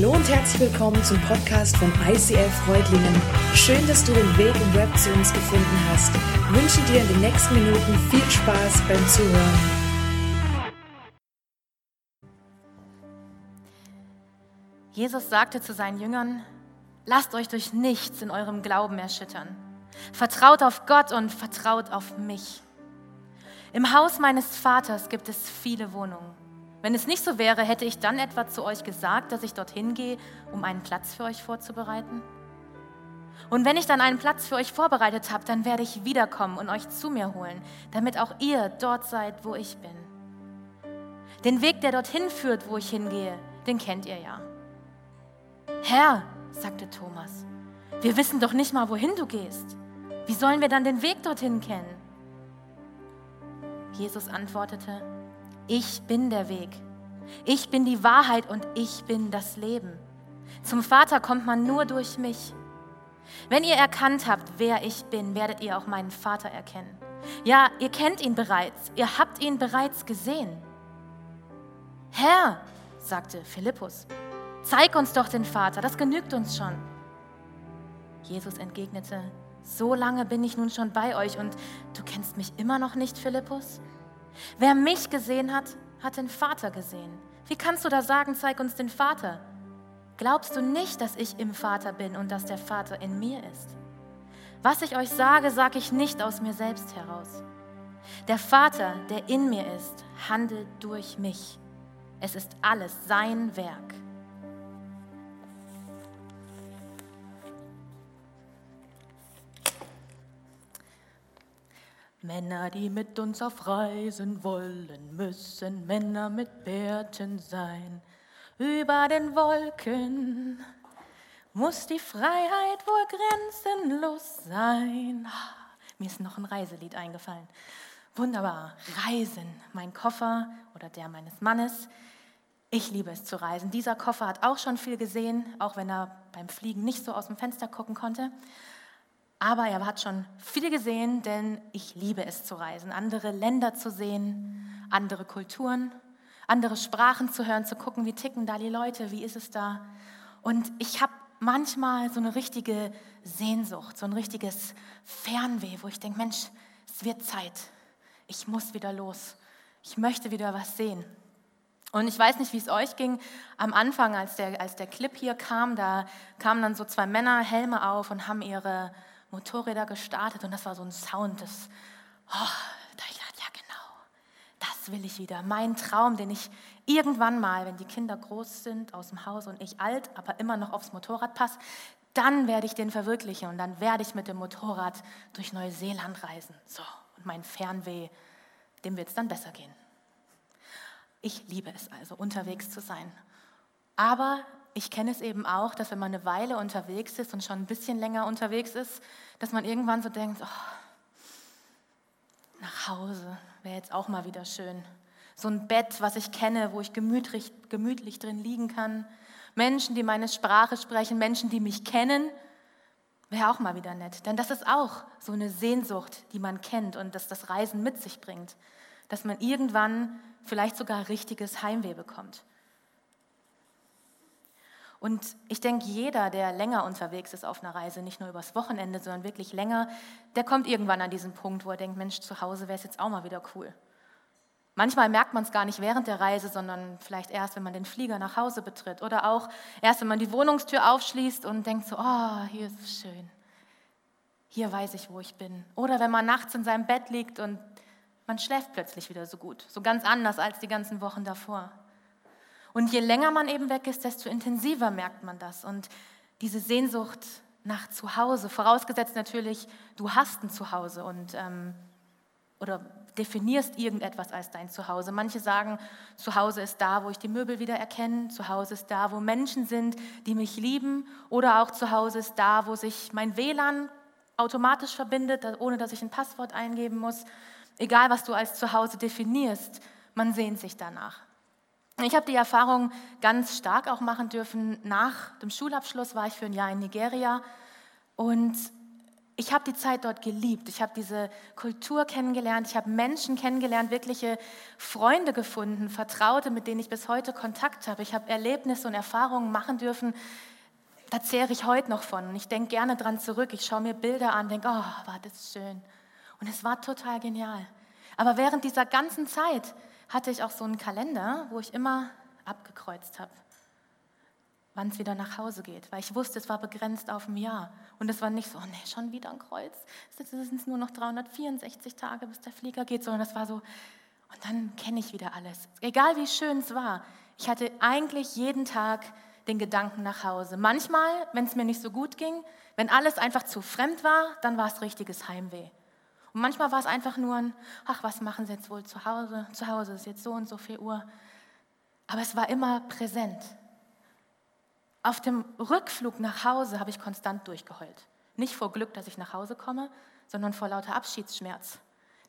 Hallo und herzlich willkommen zum Podcast von ICF Freudlingen. Schön, dass du den Weg im Web zu uns gefunden hast. Ich wünsche dir in den nächsten Minuten viel Spaß beim Zuhören. Jesus sagte zu seinen Jüngern, lasst euch durch nichts in eurem Glauben erschüttern. Vertraut auf Gott und vertraut auf mich. Im Haus meines Vaters gibt es viele Wohnungen. Wenn es nicht so wäre, hätte ich dann etwa zu euch gesagt, dass ich dorthin gehe, um einen Platz für euch vorzubereiten? Und wenn ich dann einen Platz für euch vorbereitet habe, dann werde ich wiederkommen und euch zu mir holen, damit auch ihr dort seid, wo ich bin. Den Weg, der dorthin führt, wo ich hingehe, den kennt ihr ja. Herr, sagte Thomas, wir wissen doch nicht mal, wohin du gehst. Wie sollen wir dann den Weg dorthin kennen? Jesus antwortete, ich bin der Weg. Ich bin die Wahrheit und ich bin das Leben. Zum Vater kommt man nur durch mich. Wenn ihr erkannt habt, wer ich bin, werdet ihr auch meinen Vater erkennen. Ja, ihr kennt ihn bereits, ihr habt ihn bereits gesehen. Herr, sagte Philippus, zeig uns doch den Vater, das genügt uns schon. Jesus entgegnete, so lange bin ich nun schon bei euch und du kennst mich immer noch nicht, Philippus? Wer mich gesehen hat, hat den Vater gesehen. Wie kannst du da sagen, zeig uns den Vater? Glaubst du nicht, dass ich im Vater bin und dass der Vater in mir ist? Was ich euch sage, sage ich nicht aus mir selbst heraus. Der Vater, der in mir ist, handelt durch mich. Es ist alles sein Werk. Männer, die mit uns auf Reisen wollen, müssen Männer mit Bärten sein. Über den Wolken muss die Freiheit wohl grenzenlos sein. Mir ist noch ein Reiselied eingefallen. Wunderbar. Reisen. Mein Koffer oder der meines Mannes. Ich liebe es zu reisen. Dieser Koffer hat auch schon viel gesehen, auch wenn er beim Fliegen nicht so aus dem Fenster gucken konnte. Aber er hat schon viel gesehen, denn ich liebe es zu reisen, andere Länder zu sehen, andere Kulturen, andere Sprachen zu hören, zu gucken, wie ticken da die Leute, wie ist es da. Und ich habe manchmal so eine richtige Sehnsucht, so ein richtiges Fernweh, wo ich denke, Mensch, es wird Zeit, ich muss wieder los, ich möchte wieder was sehen. Und ich weiß nicht, wie es euch ging. Am Anfang, als der, als der Clip hier kam, da kamen dann so zwei Männer Helme auf und haben ihre Motorräder gestartet und das war so ein Sound, das, oh, da ich dachte, ja genau, das will ich wieder. Mein Traum, den ich irgendwann mal, wenn die Kinder groß sind, aus dem Haus und ich alt, aber immer noch aufs Motorrad passe, dann werde ich den verwirklichen und dann werde ich mit dem Motorrad durch Neuseeland reisen. So, und mein Fernweh, dem wird es dann besser gehen. Ich liebe es also, unterwegs zu sein. Aber ich kenne es eben auch, dass wenn man eine Weile unterwegs ist und schon ein bisschen länger unterwegs ist, dass man irgendwann so denkt, oh, nach Hause wäre jetzt auch mal wieder schön. So ein Bett, was ich kenne, wo ich gemütlich, gemütlich drin liegen kann. Menschen, die meine Sprache sprechen, Menschen, die mich kennen, wäre auch mal wieder nett. Denn das ist auch so eine Sehnsucht, die man kennt und dass das Reisen mit sich bringt. Dass man irgendwann vielleicht sogar richtiges Heimweh bekommt. Und ich denke, jeder, der länger unterwegs ist auf einer Reise, nicht nur übers Wochenende, sondern wirklich länger, der kommt irgendwann an diesen Punkt, wo er denkt, Mensch, zu Hause wäre es jetzt auch mal wieder cool. Manchmal merkt man es gar nicht während der Reise, sondern vielleicht erst, wenn man den Flieger nach Hause betritt oder auch erst, wenn man die Wohnungstür aufschließt und denkt so, oh, hier ist es schön. Hier weiß ich, wo ich bin. Oder wenn man nachts in seinem Bett liegt und man schläft plötzlich wieder so gut, so ganz anders als die ganzen Wochen davor. Und je länger man eben weg ist, desto intensiver merkt man das. Und diese Sehnsucht nach Zuhause, vorausgesetzt natürlich, du hast ein Zuhause und, ähm, oder definierst irgendetwas als dein Zuhause. Manche sagen, Zuhause ist da, wo ich die Möbel wieder erkenne, Zuhause ist da, wo Menschen sind, die mich lieben, oder auch Zuhause ist da, wo sich mein WLAN automatisch verbindet, ohne dass ich ein Passwort eingeben muss. Egal, was du als Zuhause definierst, man sehnt sich danach. Ich habe die Erfahrung ganz stark auch machen dürfen. Nach dem Schulabschluss war ich für ein Jahr in Nigeria und ich habe die Zeit dort geliebt. Ich habe diese Kultur kennengelernt. Ich habe Menschen kennengelernt, wirkliche Freunde gefunden, Vertraute, mit denen ich bis heute Kontakt habe. Ich habe Erlebnisse und Erfahrungen machen dürfen. Da zehre ich heute noch von. Und ich denke gerne dran zurück. Ich schaue mir Bilder an, denke, oh, war das schön. Und es war total genial. Aber während dieser ganzen Zeit hatte ich auch so einen Kalender, wo ich immer abgekreuzt habe wann es wieder nach Hause geht, weil ich wusste, es war begrenzt auf ein Jahr. Und es war nicht so, oh nee, schon wieder ein Kreuz. Es sind nur noch 364 Tage, bis der Flieger geht, sondern das war so, und dann kenne ich wieder alles. Egal wie schön es war, ich hatte eigentlich jeden Tag den Gedanken nach Hause. Manchmal, wenn es mir nicht so gut ging, wenn alles einfach zu fremd war, dann war es richtiges Heimweh. Und manchmal war es einfach nur ein, ach, was machen Sie jetzt wohl zu Hause? Zu Hause ist jetzt so und so viel Uhr. Aber es war immer präsent. Auf dem Rückflug nach Hause habe ich konstant durchgeheult. Nicht vor Glück, dass ich nach Hause komme, sondern vor lauter Abschiedsschmerz,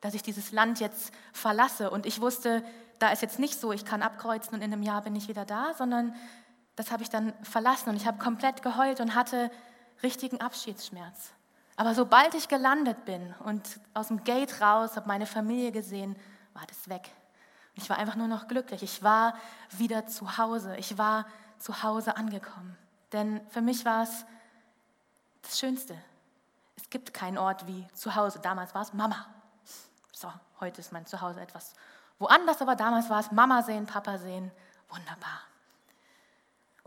dass ich dieses Land jetzt verlasse. Und ich wusste, da ist jetzt nicht so, ich kann abkreuzen und in einem Jahr bin ich wieder da, sondern das habe ich dann verlassen und ich habe komplett geheult und hatte richtigen Abschiedsschmerz. Aber sobald ich gelandet bin und aus dem Gate raus, habe meine Familie gesehen, war das weg. Ich war einfach nur noch glücklich. Ich war wieder zu Hause. Ich war zu Hause angekommen. Denn für mich war es das Schönste. Es gibt keinen Ort wie zu Hause. Damals war es Mama. So, heute ist mein Zuhause etwas woanders, aber damals war es Mama sehen, Papa sehen. Wunderbar.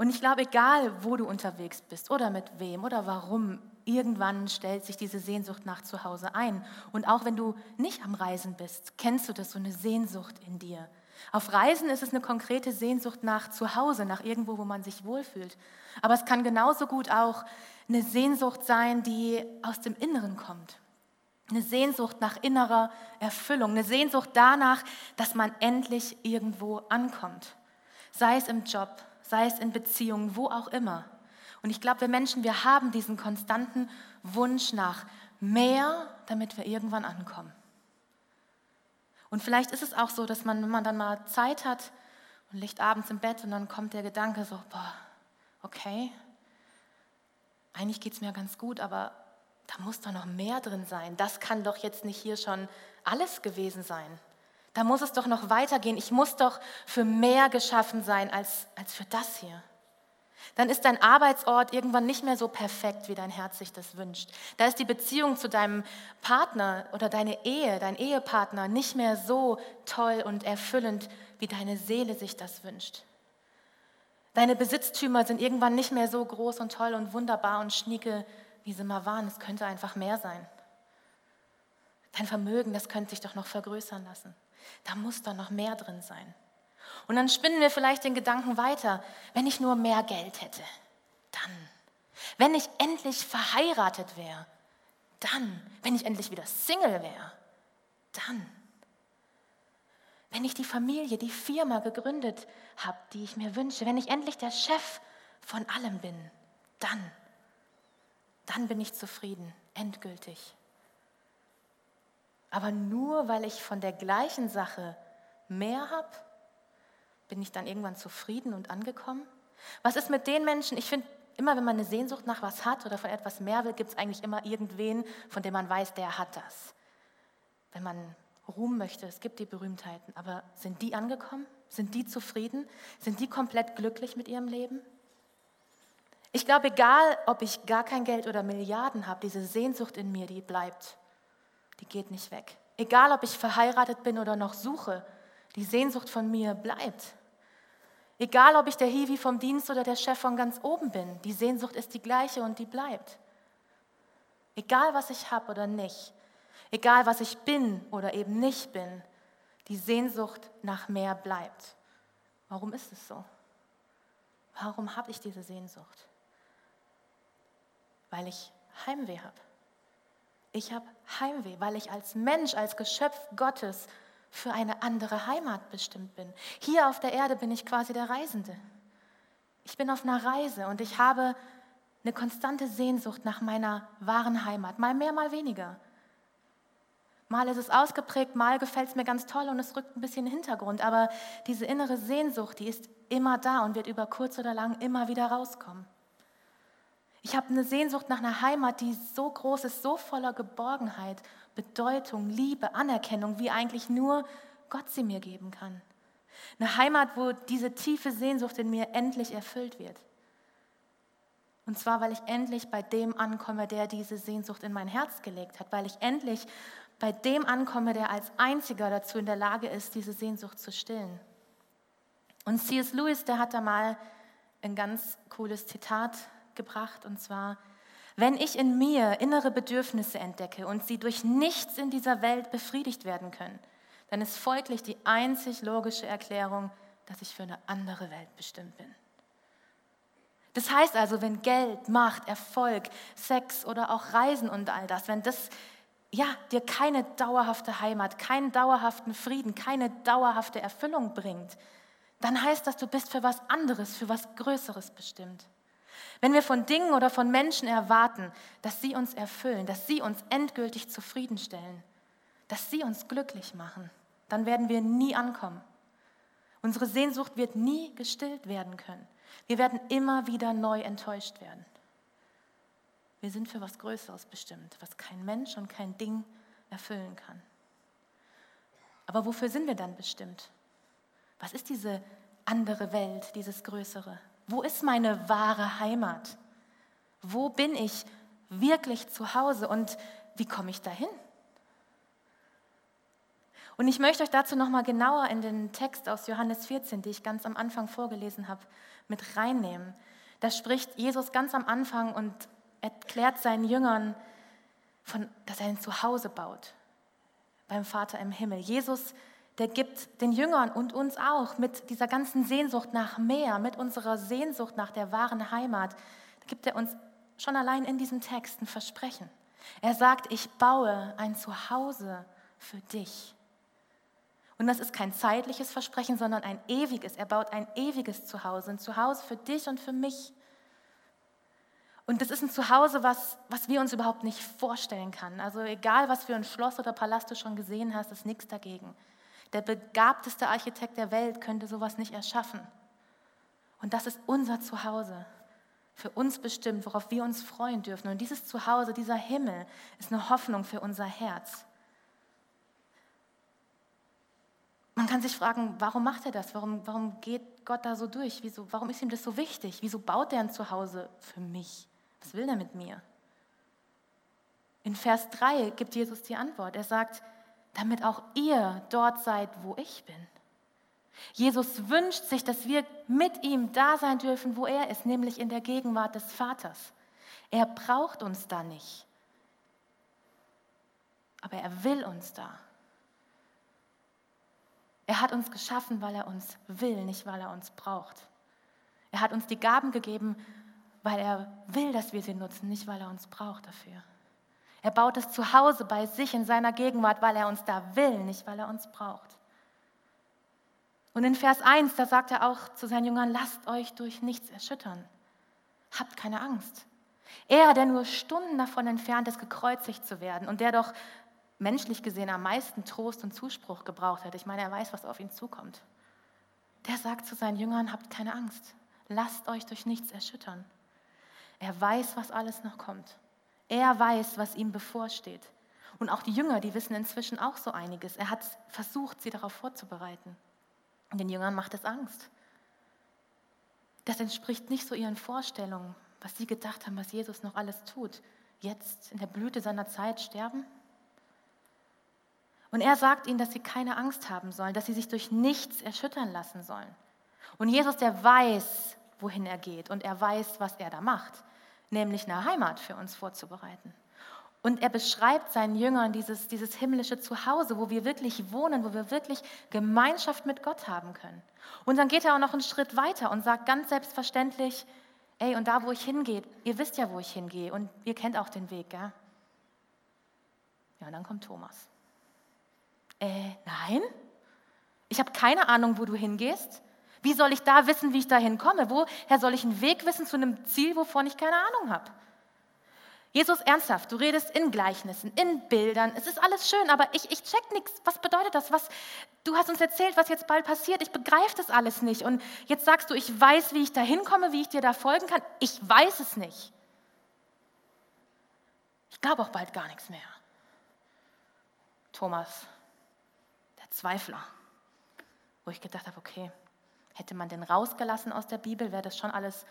Und ich glaube, egal wo du unterwegs bist oder mit wem oder warum, irgendwann stellt sich diese Sehnsucht nach Zuhause ein. Und auch wenn du nicht am Reisen bist, kennst du das, so eine Sehnsucht in dir. Auf Reisen ist es eine konkrete Sehnsucht nach Zuhause, nach irgendwo, wo man sich wohlfühlt. Aber es kann genauso gut auch eine Sehnsucht sein, die aus dem Inneren kommt. Eine Sehnsucht nach innerer Erfüllung, eine Sehnsucht danach, dass man endlich irgendwo ankommt. Sei es im Job, sei es in Beziehungen, wo auch immer. Und ich glaube, wir Menschen, wir haben diesen konstanten Wunsch nach mehr, damit wir irgendwann ankommen. Und vielleicht ist es auch so, dass man, wenn man dann mal Zeit hat und liegt abends im Bett und dann kommt der Gedanke so, boah, okay, eigentlich geht es mir ganz gut, aber da muss doch noch mehr drin sein. Das kann doch jetzt nicht hier schon alles gewesen sein. Da muss es doch noch weitergehen. Ich muss doch für mehr geschaffen sein als, als für das hier dann ist dein Arbeitsort irgendwann nicht mehr so perfekt, wie dein Herz sich das wünscht. Da ist die Beziehung zu deinem Partner oder deine Ehe, dein Ehepartner nicht mehr so toll und erfüllend, wie deine Seele sich das wünscht. Deine Besitztümer sind irgendwann nicht mehr so groß und toll und wunderbar und schnieke, wie sie mal waren. Es könnte einfach mehr sein. Dein Vermögen, das könnte sich doch noch vergrößern lassen. Da muss doch noch mehr drin sein. Und dann spinnen wir vielleicht den Gedanken weiter, wenn ich nur mehr Geld hätte, dann. Wenn ich endlich verheiratet wäre, dann. Wenn ich endlich wieder Single wäre, dann. Wenn ich die Familie, die Firma gegründet habe, die ich mir wünsche, wenn ich endlich der Chef von allem bin, dann. Dann bin ich zufrieden, endgültig. Aber nur weil ich von der gleichen Sache mehr habe, bin ich dann irgendwann zufrieden und angekommen? Was ist mit den Menschen? Ich finde, immer wenn man eine Sehnsucht nach was hat oder von etwas mehr will, gibt es eigentlich immer irgendwen, von dem man weiß, der hat das. Wenn man Ruhm möchte, es gibt die Berühmtheiten, aber sind die angekommen? Sind die zufrieden? Sind die komplett glücklich mit ihrem Leben? Ich glaube, egal, ob ich gar kein Geld oder Milliarden habe, diese Sehnsucht in mir, die bleibt. Die geht nicht weg. Egal, ob ich verheiratet bin oder noch suche, die Sehnsucht von mir bleibt. Egal, ob ich der Hiwi vom Dienst oder der Chef von ganz oben bin, die Sehnsucht ist die gleiche und die bleibt. Egal, was ich habe oder nicht, egal, was ich bin oder eben nicht bin, die Sehnsucht nach mehr bleibt. Warum ist es so? Warum habe ich diese Sehnsucht? Weil ich Heimweh habe. Ich habe Heimweh, weil ich als Mensch, als Geschöpf Gottes für eine andere Heimat bestimmt bin. Hier auf der Erde bin ich quasi der Reisende. Ich bin auf einer Reise und ich habe eine konstante Sehnsucht nach meiner wahren Heimat, mal mehr, mal weniger. Mal ist es ausgeprägt, mal gefällt es mir ganz toll und es rückt ein bisschen in den Hintergrund, aber diese innere Sehnsucht, die ist immer da und wird über kurz oder lang immer wieder rauskommen. Ich habe eine Sehnsucht nach einer Heimat, die so groß ist, so voller Geborgenheit, Bedeutung, Liebe, Anerkennung, wie eigentlich nur Gott sie mir geben kann. Eine Heimat, wo diese tiefe Sehnsucht in mir endlich erfüllt wird. Und zwar, weil ich endlich bei dem ankomme, der diese Sehnsucht in mein Herz gelegt hat, weil ich endlich bei dem ankomme, der als einziger dazu in der Lage ist, diese Sehnsucht zu stillen. Und C.S. Lewis, der hat da mal ein ganz cooles Zitat gebracht, und zwar, wenn ich in mir innere Bedürfnisse entdecke und sie durch nichts in dieser Welt befriedigt werden können, dann ist folglich die einzig logische Erklärung, dass ich für eine andere Welt bestimmt bin. Das heißt also, wenn Geld, Macht, Erfolg, Sex oder auch Reisen und all das, wenn das ja, dir keine dauerhafte Heimat, keinen dauerhaften Frieden, keine dauerhafte Erfüllung bringt, dann heißt das, du bist für was anderes, für was Größeres bestimmt. Wenn wir von Dingen oder von Menschen erwarten, dass sie uns erfüllen, dass sie uns endgültig zufriedenstellen, dass sie uns glücklich machen, dann werden wir nie ankommen. Unsere Sehnsucht wird nie gestillt werden können. Wir werden immer wieder neu enttäuscht werden. Wir sind für was Größeres bestimmt, was kein Mensch und kein Ding erfüllen kann. Aber wofür sind wir dann bestimmt? Was ist diese andere Welt, dieses Größere? Wo ist meine wahre Heimat? Wo bin ich wirklich zu Hause und wie komme ich dahin? Und ich möchte euch dazu nochmal genauer in den Text aus Johannes 14, den ich ganz am Anfang vorgelesen habe, mit reinnehmen. Da spricht Jesus ganz am Anfang und erklärt seinen Jüngern, von, dass er ein Zuhause baut beim Vater im Himmel. Jesus, der gibt den Jüngern und uns auch mit dieser ganzen Sehnsucht nach mehr, mit unserer Sehnsucht nach der wahren Heimat, gibt er uns schon allein in diesem Text ein Versprechen. Er sagt, ich baue ein Zuhause für dich. Und das ist kein zeitliches Versprechen, sondern ein ewiges. Er baut ein ewiges Zuhause, ein Zuhause für dich und für mich. Und das ist ein Zuhause, was, was wir uns überhaupt nicht vorstellen können. Also egal, was für ein Schloss oder Palast du schon gesehen hast, ist nichts dagegen. Der begabteste Architekt der Welt könnte sowas nicht erschaffen. Und das ist unser Zuhause, für uns bestimmt, worauf wir uns freuen dürfen. Und dieses Zuhause, dieser Himmel, ist eine Hoffnung für unser Herz. Man kann sich fragen, warum macht er das? Warum, warum geht Gott da so durch? Wieso, warum ist ihm das so wichtig? Wieso baut er ein Zuhause für mich? Was will er mit mir? In Vers 3 gibt Jesus die Antwort. Er sagt, damit auch ihr dort seid, wo ich bin. Jesus wünscht sich, dass wir mit ihm da sein dürfen, wo er ist, nämlich in der Gegenwart des Vaters. Er braucht uns da nicht, aber er will uns da. Er hat uns geschaffen, weil er uns will, nicht weil er uns braucht. Er hat uns die Gaben gegeben, weil er will, dass wir sie nutzen, nicht weil er uns braucht dafür. Er baut es zu Hause bei sich in seiner Gegenwart, weil er uns da will, nicht weil er uns braucht. Und in Vers 1, da sagt er auch zu seinen Jüngern, lasst euch durch nichts erschüttern. Habt keine Angst. Er, der nur Stunden davon entfernt ist, gekreuzigt zu werden und der doch menschlich gesehen am meisten Trost und Zuspruch gebraucht hat. Ich meine, er weiß, was auf ihn zukommt. Der sagt zu seinen Jüngern, habt keine Angst, lasst euch durch nichts erschüttern. Er weiß, was alles noch kommt. Er weiß, was ihm bevorsteht. Und auch die Jünger, die wissen inzwischen auch so einiges. Er hat versucht, sie darauf vorzubereiten. Und den Jüngern macht es Angst. Das entspricht nicht so ihren Vorstellungen, was sie gedacht haben, was Jesus noch alles tut. Jetzt in der Blüte seiner Zeit sterben? Und er sagt ihnen, dass sie keine Angst haben sollen, dass sie sich durch nichts erschüttern lassen sollen. Und Jesus, der weiß, wohin er geht und er weiß, was er da macht, nämlich eine Heimat für uns vorzubereiten. Und er beschreibt seinen Jüngern dieses, dieses himmlische Zuhause, wo wir wirklich wohnen, wo wir wirklich Gemeinschaft mit Gott haben können. Und dann geht er auch noch einen Schritt weiter und sagt ganz selbstverständlich, ey, und da, wo ich hingehe, ihr wisst ja, wo ich hingehe und ihr kennt auch den Weg, gell? Ja, und dann kommt Thomas äh, nein, ich habe keine Ahnung, wo du hingehst. Wie soll ich da wissen, wie ich da hinkomme? Woher soll ich einen Weg wissen zu einem Ziel, wovon ich keine Ahnung habe? Jesus, ernsthaft, du redest in Gleichnissen, in Bildern, es ist alles schön, aber ich, ich check nichts. Was bedeutet das? Was, du hast uns erzählt, was jetzt bald passiert. Ich begreife das alles nicht. Und jetzt sagst du, ich weiß, wie ich da hinkomme, wie ich dir da folgen kann. Ich weiß es nicht. Ich glaube auch bald gar nichts mehr. Thomas, der Zweifler, wo ich gedacht habe, okay, hätte man den rausgelassen aus der Bibel, wäre das schon alles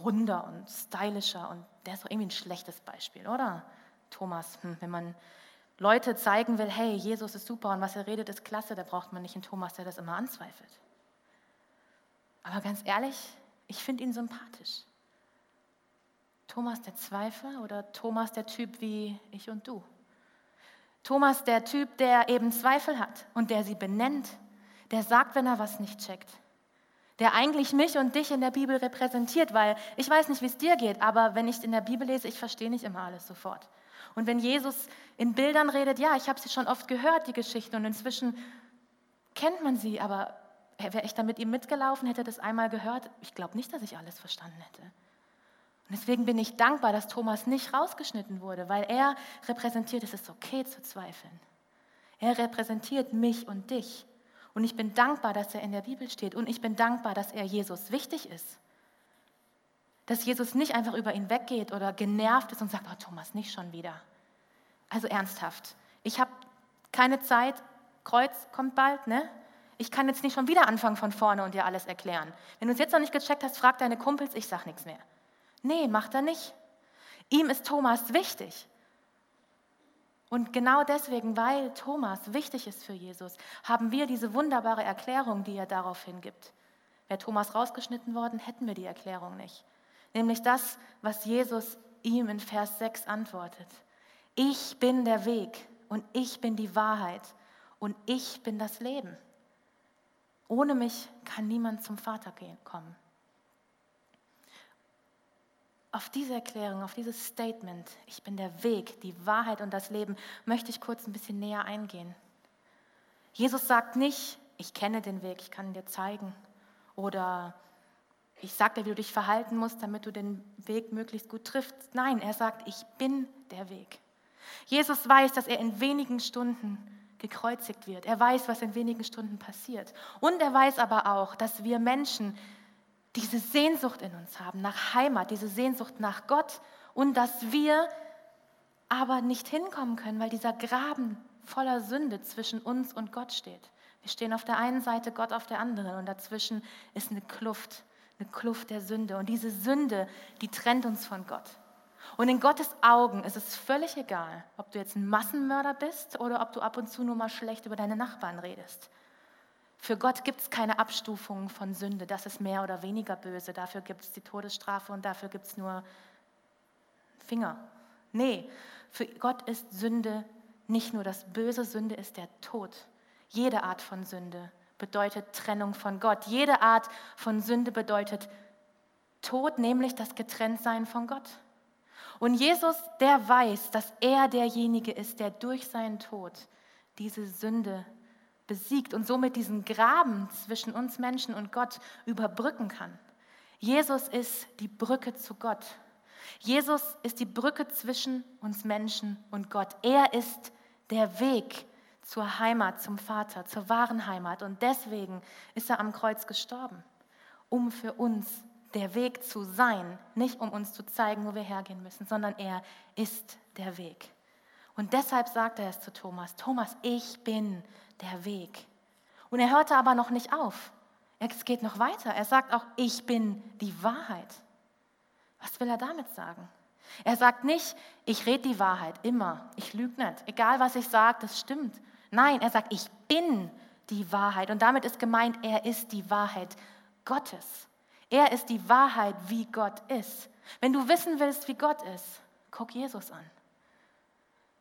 runder und stylischer und der ist doch irgendwie ein schlechtes Beispiel, oder? Thomas, hm, wenn man Leute zeigen will, hey, Jesus ist super und was er redet ist klasse, da braucht man nicht einen Thomas, der das immer anzweifelt. Aber ganz ehrlich, ich finde ihn sympathisch. Thomas der Zweifler oder Thomas der Typ wie ich und du? Thomas der Typ, der eben Zweifel hat und der sie benennt, der sagt, wenn er was nicht checkt, der eigentlich mich und dich in der Bibel repräsentiert, weil ich weiß nicht, wie es dir geht, aber wenn ich in der Bibel lese, ich verstehe nicht immer alles sofort. Und wenn Jesus in Bildern redet, ja, ich habe sie schon oft gehört, die Geschichte, und inzwischen kennt man sie, aber wäre ich da mit ihm mitgelaufen, hätte das einmal gehört, ich glaube nicht, dass ich alles verstanden hätte. Und deswegen bin ich dankbar, dass Thomas nicht rausgeschnitten wurde, weil er repräsentiert, es ist okay zu zweifeln. Er repräsentiert mich und dich. Und ich bin dankbar, dass er in der Bibel steht. Und ich bin dankbar, dass er Jesus wichtig ist. Dass Jesus nicht einfach über ihn weggeht oder genervt ist und sagt, oh Thomas, nicht schon wieder. Also ernsthaft. Ich habe keine Zeit, Kreuz kommt bald, ne? Ich kann jetzt nicht schon wieder anfangen von vorne und dir alles erklären. Wenn du es jetzt noch nicht gecheckt hast, frag deine Kumpels, ich sag nichts mehr. Nee, macht er nicht. Ihm ist Thomas wichtig. Und genau deswegen, weil Thomas wichtig ist für Jesus, haben wir diese wunderbare Erklärung, die er daraufhin gibt. Wäre Thomas rausgeschnitten worden, hätten wir die Erklärung nicht. Nämlich das, was Jesus ihm in Vers 6 antwortet. Ich bin der Weg und ich bin die Wahrheit und ich bin das Leben. Ohne mich kann niemand zum Vater kommen. Auf diese Erklärung, auf dieses Statement, ich bin der Weg, die Wahrheit und das Leben, möchte ich kurz ein bisschen näher eingehen. Jesus sagt nicht, ich kenne den Weg, ich kann dir zeigen. Oder ich sage dir, wie du dich verhalten musst, damit du den Weg möglichst gut triffst. Nein, er sagt, ich bin der Weg. Jesus weiß, dass er in wenigen Stunden gekreuzigt wird. Er weiß, was in wenigen Stunden passiert. Und er weiß aber auch, dass wir Menschen diese Sehnsucht in uns haben nach Heimat, diese Sehnsucht nach Gott und dass wir aber nicht hinkommen können, weil dieser Graben voller Sünde zwischen uns und Gott steht. Wir stehen auf der einen Seite, Gott auf der anderen und dazwischen ist eine Kluft, eine Kluft der Sünde. Und diese Sünde, die trennt uns von Gott. Und in Gottes Augen ist es völlig egal, ob du jetzt ein Massenmörder bist oder ob du ab und zu nur mal schlecht über deine Nachbarn redest. Für Gott gibt es keine Abstufung von Sünde, das ist mehr oder weniger böse, dafür gibt es die Todesstrafe und dafür gibt es nur Finger. Nee, für Gott ist Sünde nicht nur das Böse, Sünde ist der Tod. Jede Art von Sünde bedeutet Trennung von Gott. Jede Art von Sünde bedeutet Tod, nämlich das Getrenntsein von Gott. Und Jesus, der weiß, dass er derjenige ist, der durch seinen Tod diese Sünde besiegt und somit diesen Graben zwischen uns Menschen und Gott überbrücken kann. Jesus ist die Brücke zu Gott. Jesus ist die Brücke zwischen uns Menschen und Gott. Er ist der Weg zur Heimat, zum Vater, zur wahren Heimat. Und deswegen ist er am Kreuz gestorben, um für uns der Weg zu sein, nicht um uns zu zeigen, wo wir hergehen müssen, sondern er ist der Weg. Und deshalb sagt er es zu Thomas, Thomas, ich bin der Weg. Und er hörte aber noch nicht auf. Es geht noch weiter. Er sagt auch, ich bin die Wahrheit. Was will er damit sagen? Er sagt nicht, ich rede die Wahrheit immer, ich lüge nicht, egal was ich sage, das stimmt. Nein, er sagt, ich bin die Wahrheit. Und damit ist gemeint, er ist die Wahrheit Gottes. Er ist die Wahrheit, wie Gott ist. Wenn du wissen willst, wie Gott ist, guck Jesus an.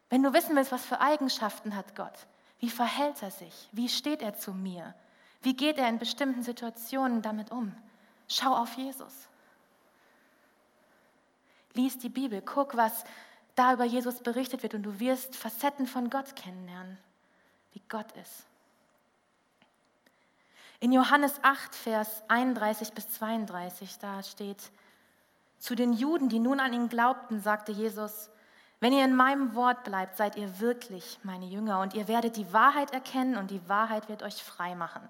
Wenn du wissen willst, was für Eigenschaften hat Gott, wie verhält er sich? Wie steht er zu mir? Wie geht er in bestimmten Situationen damit um? Schau auf Jesus. Lies die Bibel, guck, was da über Jesus berichtet wird und du wirst Facetten von Gott kennenlernen, wie Gott ist. In Johannes 8, Vers 31 bis 32, da steht, zu den Juden, die nun an ihn glaubten, sagte Jesus, wenn ihr in meinem Wort bleibt, seid ihr wirklich meine Jünger und ihr werdet die Wahrheit erkennen und die Wahrheit wird euch frei machen.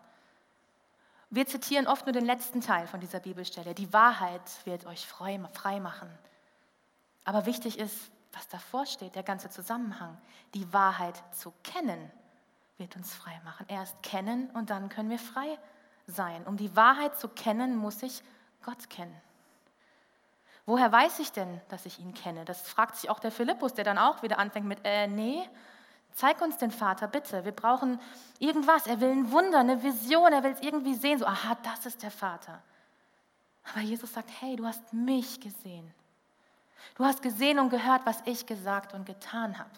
Wir zitieren oft nur den letzten Teil von dieser Bibelstelle. Die Wahrheit wird euch frei machen. Aber wichtig ist, was davor steht, der ganze Zusammenhang, die Wahrheit zu kennen, wird uns frei machen. Erst kennen und dann können wir frei sein. Um die Wahrheit zu kennen, muss ich Gott kennen. Woher weiß ich denn, dass ich ihn kenne? Das fragt sich auch der Philippus, der dann auch wieder anfängt mit, äh, nee, zeig uns den Vater bitte. Wir brauchen irgendwas. Er will ein Wunder, eine Vision, er will es irgendwie sehen. So, aha, das ist der Vater. Aber Jesus sagt, hey, du hast mich gesehen. Du hast gesehen und gehört, was ich gesagt und getan habe.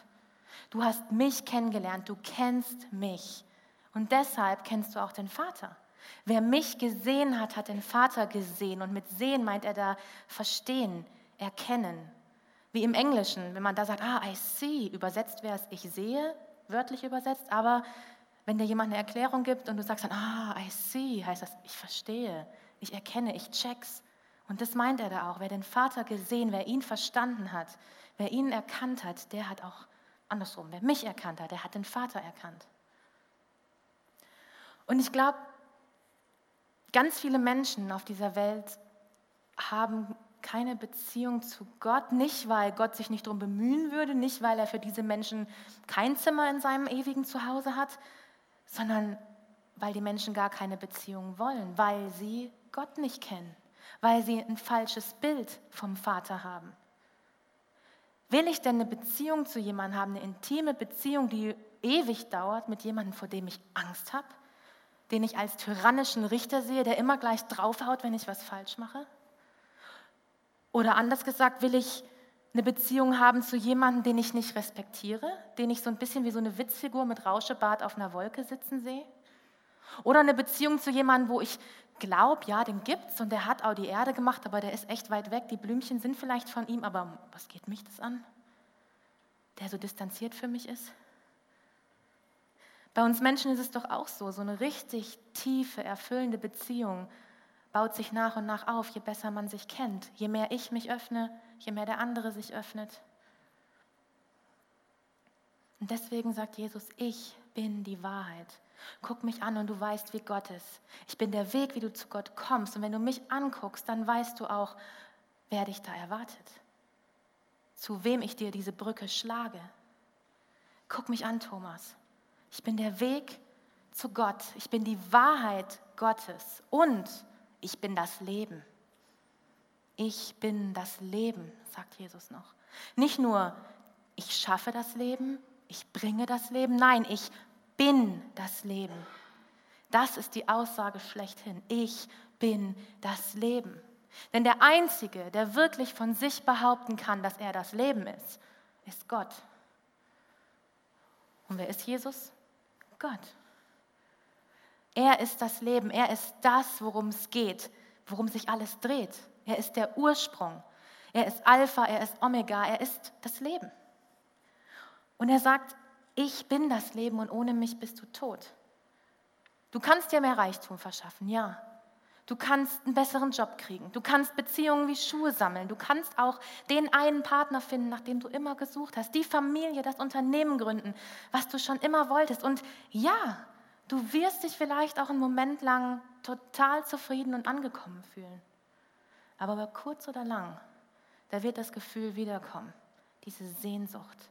Du hast mich kennengelernt, du kennst mich. Und deshalb kennst du auch den Vater. Wer mich gesehen hat, hat den Vater gesehen. Und mit sehen meint er da verstehen, erkennen. Wie im Englischen, wenn man da sagt, ah, I see, übersetzt wäre es, ich sehe, wörtlich übersetzt. Aber wenn dir jemand eine Erklärung gibt und du sagst dann, ah, I see, heißt das, ich verstehe, ich erkenne, ich check's. Und das meint er da auch. Wer den Vater gesehen, wer ihn verstanden hat, wer ihn erkannt hat, der hat auch andersrum, wer mich erkannt hat, der hat den Vater erkannt. Und ich glaube, ganz viele Menschen auf dieser Welt haben keine Beziehung zu Gott, nicht weil Gott sich nicht darum bemühen würde, nicht weil er für diese Menschen kein Zimmer in seinem ewigen Zuhause hat, sondern weil die Menschen gar keine Beziehung wollen, weil sie Gott nicht kennen, weil sie ein falsches Bild vom Vater haben. Will ich denn eine Beziehung zu jemandem haben, eine intime Beziehung, die ewig dauert, mit jemandem, vor dem ich Angst habe, den ich als tyrannischen Richter sehe, der immer gleich draufhaut, wenn ich was falsch mache? Oder anders gesagt, will ich eine Beziehung haben zu jemandem, den ich nicht respektiere, den ich so ein bisschen wie so eine Witzfigur mit Rauschebart auf einer Wolke sitzen sehe? Oder eine Beziehung zu jemandem, wo ich glaube, ja, den gibt's und der hat auch die Erde gemacht, aber der ist echt weit weg. Die Blümchen sind vielleicht von ihm, aber was geht mich das an? Der so distanziert für mich ist. Bei uns Menschen ist es doch auch so, so eine richtig tiefe, erfüllende Beziehung baut sich nach und nach auf, je besser man sich kennt. Je mehr ich mich öffne, je mehr der andere sich öffnet. Und deswegen sagt Jesus, ich bin die Wahrheit. Guck mich an und du weißt, wie Gott ist. Ich bin der Weg, wie du zu Gott kommst. Und wenn du mich anguckst, dann weißt du auch, wer dich da erwartet. Zu wem ich dir diese Brücke schlage. Guck mich an, Thomas. Ich bin der Weg zu Gott. Ich bin die Wahrheit Gottes. Und ich bin das Leben. Ich bin das Leben, sagt Jesus noch. Nicht nur, ich schaffe das Leben, ich bringe das Leben. Nein, ich bin das Leben. Das ist die Aussage schlechthin. Ich bin das Leben. Denn der Einzige, der wirklich von sich behaupten kann, dass er das Leben ist, ist Gott. Und wer ist Jesus? Gott. Er ist das Leben. Er ist das, worum es geht, worum sich alles dreht. Er ist der Ursprung. Er ist Alpha, er ist Omega, er ist das Leben. Und er sagt, ich bin das Leben und ohne mich bist du tot. Du kannst dir mehr Reichtum verschaffen, ja. Du kannst einen besseren Job kriegen. Du kannst Beziehungen wie Schuhe sammeln. Du kannst auch den einen Partner finden, nach dem du immer gesucht hast. Die Familie, das Unternehmen gründen, was du schon immer wolltest. Und ja, du wirst dich vielleicht auch einen Moment lang total zufrieden und angekommen fühlen. Aber über kurz oder lang, da wird das Gefühl wiederkommen. Diese Sehnsucht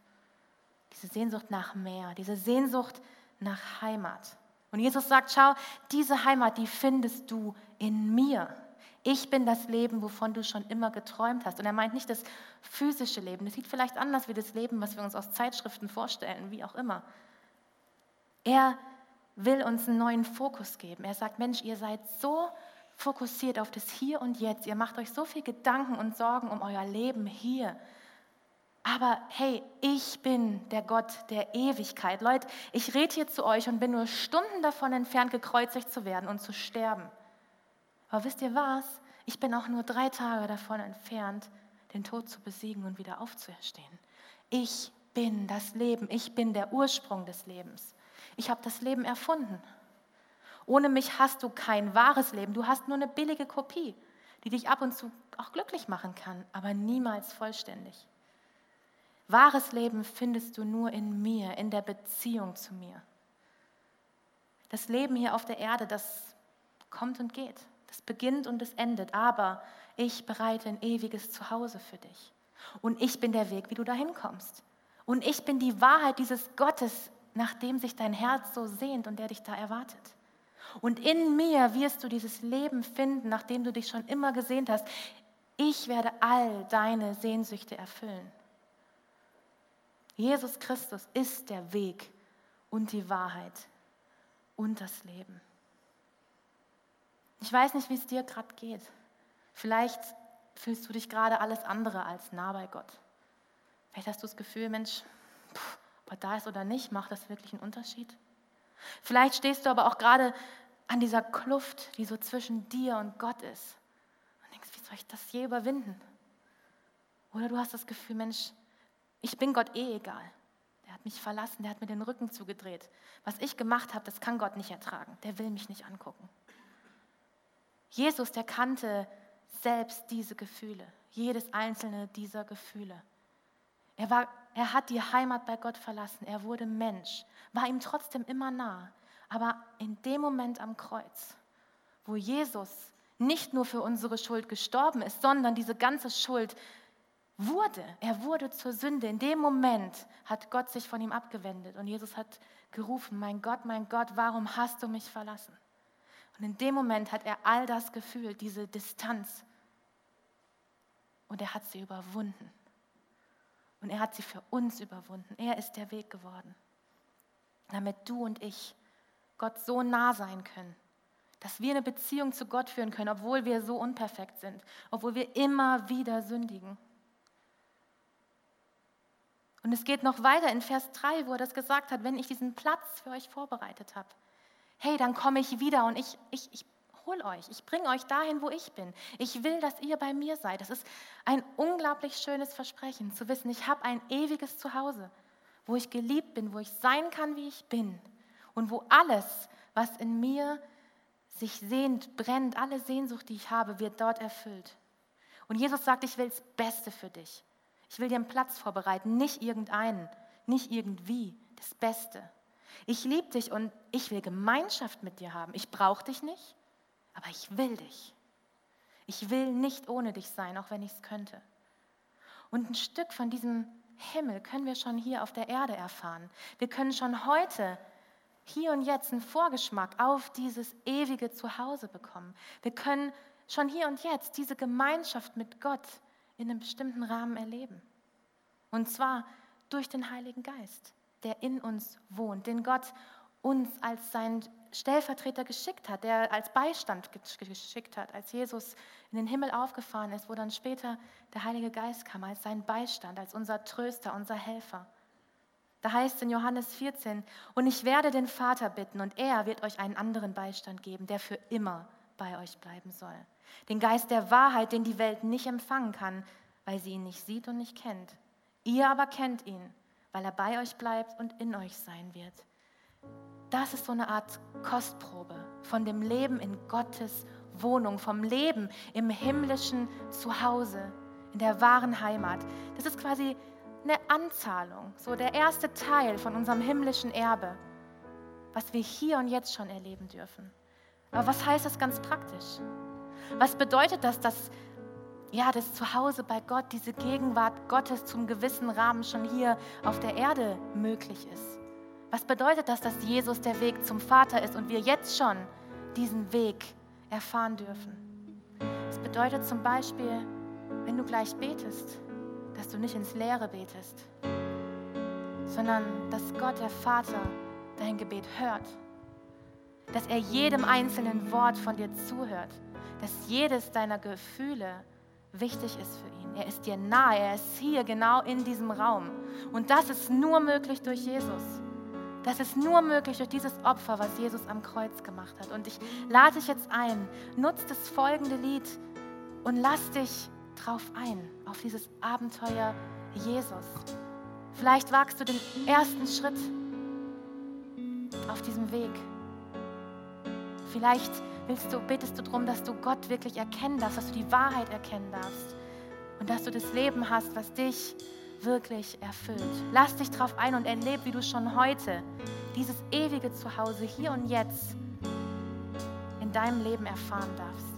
diese Sehnsucht nach mehr, diese Sehnsucht nach Heimat. Und Jesus sagt, schau, diese Heimat, die findest du in mir. Ich bin das Leben, wovon du schon immer geträumt hast. Und er meint nicht das physische Leben. Das sieht vielleicht anders wie das Leben, was wir uns aus Zeitschriften vorstellen, wie auch immer. Er will uns einen neuen Fokus geben. Er sagt, Mensch, ihr seid so fokussiert auf das Hier und Jetzt. Ihr macht euch so viel Gedanken und Sorgen um euer Leben hier. Aber hey, ich bin der Gott der Ewigkeit. Leute, ich rede hier zu euch und bin nur Stunden davon entfernt, gekreuzigt zu werden und zu sterben. Aber wisst ihr was? Ich bin auch nur drei Tage davon entfernt, den Tod zu besiegen und wieder aufzuerstehen. Ich bin das Leben. Ich bin der Ursprung des Lebens. Ich habe das Leben erfunden. Ohne mich hast du kein wahres Leben. Du hast nur eine billige Kopie, die dich ab und zu auch glücklich machen kann, aber niemals vollständig. Wahres Leben findest du nur in mir, in der Beziehung zu mir. Das Leben hier auf der Erde, das kommt und geht. Das beginnt und es endet. Aber ich bereite ein ewiges Zuhause für dich. Und ich bin der Weg, wie du dahin kommst. Und ich bin die Wahrheit dieses Gottes, nach dem sich dein Herz so sehnt und der dich da erwartet. Und in mir wirst du dieses Leben finden, nach dem du dich schon immer gesehnt hast. Ich werde all deine Sehnsüchte erfüllen. Jesus Christus ist der Weg und die Wahrheit und das Leben. Ich weiß nicht, wie es dir gerade geht. Vielleicht fühlst du dich gerade alles andere als nah bei Gott. Vielleicht hast du das Gefühl, Mensch, ob er da ist oder nicht, macht das wirklich einen Unterschied? Vielleicht stehst du aber auch gerade an dieser Kluft, die so zwischen dir und Gott ist. Und denkst, wie soll ich das je überwinden? Oder du hast das Gefühl, Mensch, ich bin Gott eh egal. Der hat mich verlassen, der hat mir den Rücken zugedreht. Was ich gemacht habe, das kann Gott nicht ertragen. Der will mich nicht angucken. Jesus, der kannte selbst diese Gefühle, jedes einzelne dieser Gefühle. Er, war, er hat die Heimat bei Gott verlassen, er wurde Mensch, war ihm trotzdem immer nah. Aber in dem Moment am Kreuz, wo Jesus nicht nur für unsere Schuld gestorben ist, sondern diese ganze Schuld wurde, er wurde zur Sünde. In dem Moment hat Gott sich von ihm abgewendet und Jesus hat gerufen, mein Gott, mein Gott, warum hast du mich verlassen? Und in dem Moment hat er all das gefühlt, diese Distanz. Und er hat sie überwunden. Und er hat sie für uns überwunden. Er ist der Weg geworden, damit du und ich Gott so nah sein können, dass wir eine Beziehung zu Gott führen können, obwohl wir so unperfekt sind, obwohl wir immer wieder sündigen. Und es geht noch weiter in Vers 3, wo er das gesagt hat, wenn ich diesen Platz für euch vorbereitet habe, hey, dann komme ich wieder und ich, ich, ich hole euch, ich bringe euch dahin, wo ich bin. Ich will, dass ihr bei mir seid. Das ist ein unglaublich schönes Versprechen, zu wissen, ich habe ein ewiges Zuhause, wo ich geliebt bin, wo ich sein kann, wie ich bin und wo alles, was in mir sich sehnt, brennt, alle Sehnsucht, die ich habe, wird dort erfüllt. Und Jesus sagt, ich will das Beste für dich. Ich will dir einen Platz vorbereiten, nicht irgendeinen, nicht irgendwie, das Beste. Ich liebe dich und ich will Gemeinschaft mit dir haben. Ich brauche dich nicht, aber ich will dich. Ich will nicht ohne dich sein, auch wenn ich es könnte. Und ein Stück von diesem Himmel können wir schon hier auf der Erde erfahren. Wir können schon heute hier und jetzt einen Vorgeschmack auf dieses ewige Zuhause bekommen. Wir können schon hier und jetzt diese Gemeinschaft mit Gott in einem bestimmten Rahmen erleben. Und zwar durch den Heiligen Geist, der in uns wohnt, den Gott uns als sein Stellvertreter geschickt hat, der als Beistand geschickt hat, als Jesus in den Himmel aufgefahren ist, wo dann später der Heilige Geist kam, als sein Beistand, als unser Tröster, unser Helfer. Da heißt es in Johannes 14, und ich werde den Vater bitten, und er wird euch einen anderen Beistand geben, der für immer bei euch bleiben soll. Den Geist der Wahrheit, den die Welt nicht empfangen kann, weil sie ihn nicht sieht und nicht kennt. Ihr aber kennt ihn, weil er bei euch bleibt und in euch sein wird. Das ist so eine Art Kostprobe von dem Leben in Gottes Wohnung, vom Leben im himmlischen Zuhause, in der wahren Heimat. Das ist quasi eine Anzahlung, so der erste Teil von unserem himmlischen Erbe, was wir hier und jetzt schon erleben dürfen. Aber was heißt das ganz praktisch? Was bedeutet das, dass ja, das Zuhause bei Gott, diese Gegenwart Gottes zum gewissen Rahmen schon hier auf der Erde möglich ist? Was bedeutet das, dass Jesus der Weg zum Vater ist und wir jetzt schon diesen Weg erfahren dürfen? Es bedeutet zum Beispiel, wenn du gleich betest, dass du nicht ins Leere betest, sondern dass Gott, der Vater, dein Gebet hört. Dass er jedem einzelnen Wort von dir zuhört. Dass jedes deiner Gefühle wichtig ist für ihn. Er ist dir nahe, er ist hier genau in diesem Raum. Und das ist nur möglich durch Jesus. Das ist nur möglich durch dieses Opfer, was Jesus am Kreuz gemacht hat. Und ich lade dich jetzt ein, nutz das folgende Lied und lass dich drauf ein, auf dieses Abenteuer Jesus. Vielleicht wagst du den ersten Schritt auf diesem Weg. Vielleicht willst du, betest du darum, dass du Gott wirklich erkennen darfst, dass du die Wahrheit erkennen darfst und dass du das Leben hast, was dich wirklich erfüllt. Lass dich drauf ein und erlebe, wie du schon heute dieses ewige Zuhause hier und jetzt in deinem Leben erfahren darfst.